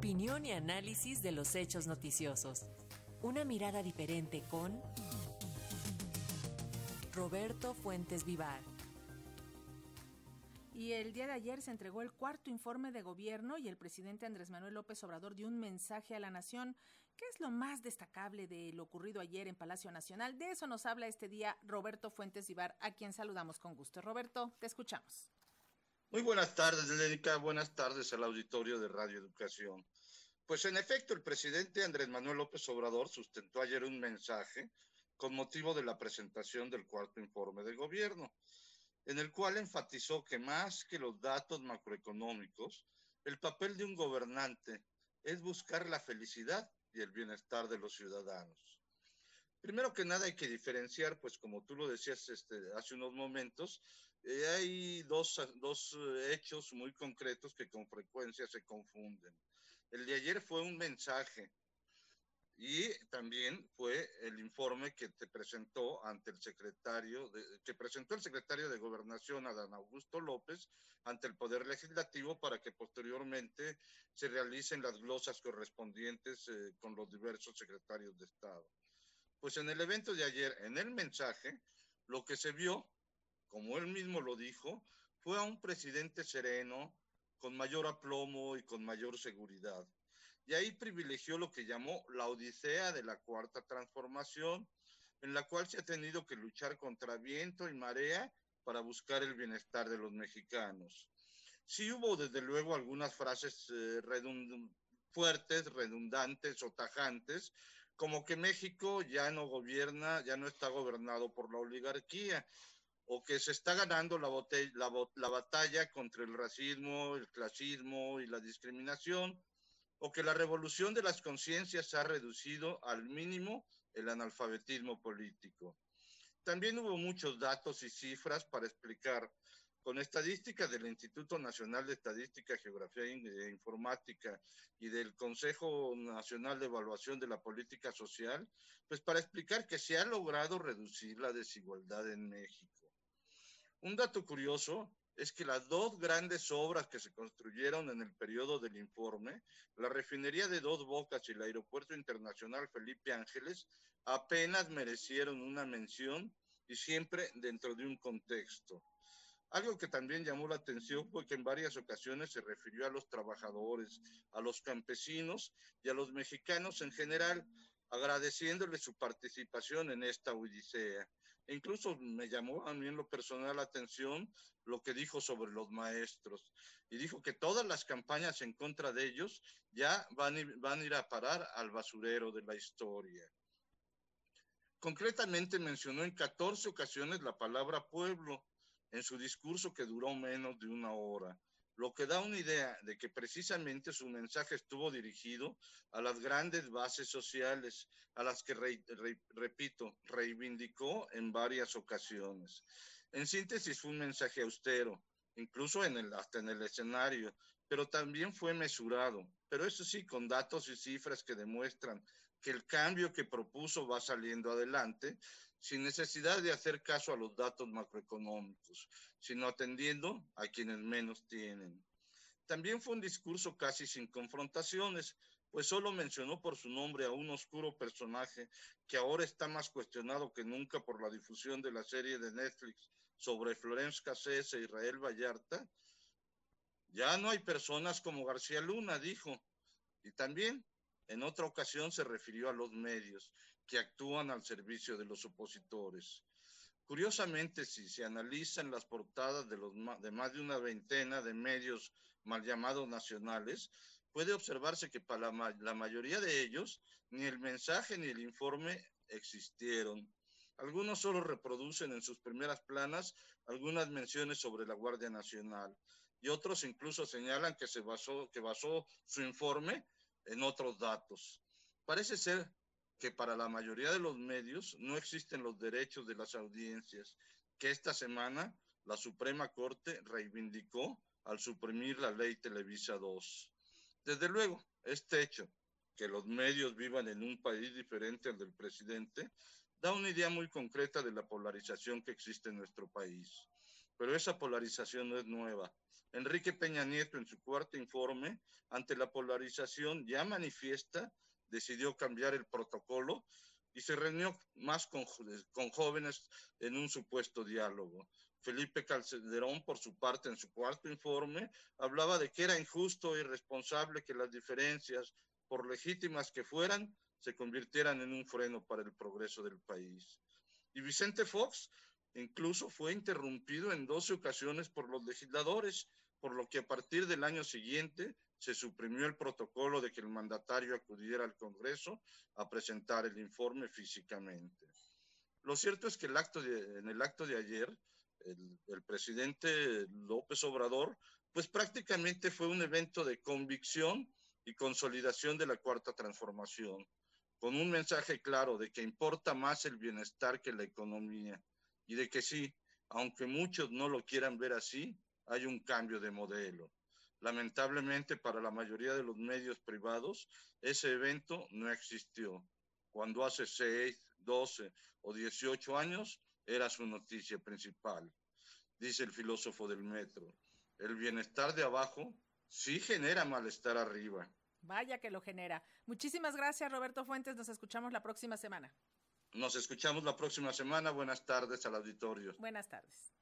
Opinión y análisis de los hechos noticiosos. Una mirada diferente con Roberto Fuentes Vivar. Y el día de ayer se entregó el cuarto informe de gobierno y el presidente Andrés Manuel López Obrador dio un mensaje a la nación. ¿Qué es lo más destacable de lo ocurrido ayer en Palacio Nacional? De eso nos habla este día Roberto Fuentes Vivar, a quien saludamos con gusto. Roberto, te escuchamos. Muy buenas tardes, Lénica. Buenas tardes al auditorio de Radio Educación. Pues en efecto, el presidente Andrés Manuel López Obrador sustentó ayer un mensaje con motivo de la presentación del cuarto informe de gobierno en el cual enfatizó que más que los datos macroeconómicos, el papel de un gobernante es buscar la felicidad y el bienestar de los ciudadanos. Primero que nada hay que diferenciar, pues como tú lo decías este, hace unos momentos, eh, hay dos, dos eh, hechos muy concretos que con frecuencia se confunden. El de ayer fue un mensaje y también fue el informe que te presentó ante el secretario, de, que presentó el secretario de Gobernación, Adán Augusto López, ante el Poder Legislativo para que posteriormente se realicen las glosas correspondientes eh, con los diversos secretarios de Estado. Pues en el evento de ayer, en el mensaje, lo que se vio, como él mismo lo dijo, fue a un presidente sereno, con mayor aplomo y con mayor seguridad y ahí privilegió lo que llamó la odisea de la cuarta transformación, en la cual se ha tenido que luchar contra viento y marea para buscar el bienestar de los mexicanos. Sí hubo desde luego algunas frases eh, fuertes, redundantes o tajantes, como que México ya no gobierna, ya no está gobernado por la oligarquía, o que se está ganando la, la, la batalla contra el racismo, el clasismo y la discriminación, o que la revolución de las conciencias ha reducido al mínimo el analfabetismo político. También hubo muchos datos y cifras para explicar con estadísticas del Instituto Nacional de Estadística, Geografía e Informática y del Consejo Nacional de Evaluación de la Política Social, pues para explicar que se ha logrado reducir la desigualdad en México. Un dato curioso es que las dos grandes obras que se construyeron en el periodo del informe, la refinería de Dos Bocas y el Aeropuerto Internacional Felipe Ángeles, apenas merecieron una mención y siempre dentro de un contexto. Algo que también llamó la atención fue que en varias ocasiones se refirió a los trabajadores, a los campesinos y a los mexicanos en general, agradeciéndole su participación en esta odisea. E incluso me llamó a mí en lo personal la atención lo que dijo sobre los maestros. Y dijo que todas las campañas en contra de ellos ya van, van a ir a parar al basurero de la historia. Concretamente mencionó en 14 ocasiones la palabra pueblo en su discurso que duró menos de una hora lo que da una idea de que precisamente su mensaje estuvo dirigido a las grandes bases sociales, a las que, re, re, repito, reivindicó en varias ocasiones. En síntesis, fue un mensaje austero, incluso en el, hasta en el escenario, pero también fue mesurado, pero eso sí, con datos y cifras que demuestran que el cambio que propuso va saliendo adelante sin necesidad de hacer caso a los datos macroeconómicos, sino atendiendo a quienes menos tienen. También fue un discurso casi sin confrontaciones, pues solo mencionó por su nombre a un oscuro personaje que ahora está más cuestionado que nunca por la difusión de la serie de Netflix sobre Florence Cassés e Israel Vallarta. Ya no hay personas como García Luna, dijo. Y también en otra ocasión se refirió a los medios que actúan al servicio de los opositores. Curiosamente, si se analizan las portadas de, más de una veintena de medios mal llamados nacionales, puede observarse que para la, la mayoría de ellos ni el mensaje ni el informe existieron. Algunos solo reproducen en sus primeras planas algunas menciones sobre la Guardia Nacional y otros incluso señalan que se basó, que basó su informe en otros datos. Parece ser que para la mayoría de los medios no existen los derechos de las audiencias, que esta semana la Suprema Corte reivindicó al suprimir la ley Televisa 2. Desde luego, este hecho, que los medios vivan en un país diferente al del presidente, da una idea muy concreta de la polarización que existe en nuestro país. pero esa polarización no es nueva. Enrique Peña Nieto, en su cuarto informe, ante la polarización ya manifiesta, decidió cambiar el protocolo y se reunió más con, jóvenes en un supuesto diálogo. Felipe Calderón, por su parte, en su cuarto informe, hablaba de que era injusto e irresponsable que las diferencias, por legítimas que fueran, se convirtieran en un freno para el progreso del país. Y Vicente Fox incluso fue interrumpido en 12 ocasiones por los legisladores, por lo que a partir del año siguiente se suprimió el protocolo de que el mandatario acudiera al Congreso a presentar el informe físicamente. Lo cierto es que el acto en el acto de ayer, el, el presidente López Obrador, pues prácticamente fue un evento de convicción y consolidación de la cuarta transformación, con un mensaje claro de que importa más el bienestar que la economía y de que sí, aunque muchos no lo quieran ver así, hay un cambio de modelo. Lamentablemente para la mayoría de los medios privados, ese evento no existió. Cuando hace 6, 12 o 18 años era su noticia principal. Dice el filósofo del metro, el bienestar de abajo sí genera malestar arriba. Vaya que lo genera. Muchísimas gracias, Roberto Fuentes. Nos escuchamos la próxima semana. Nos escuchamos la próxima semana. Buenas tardes al auditorio. Buenas tardes.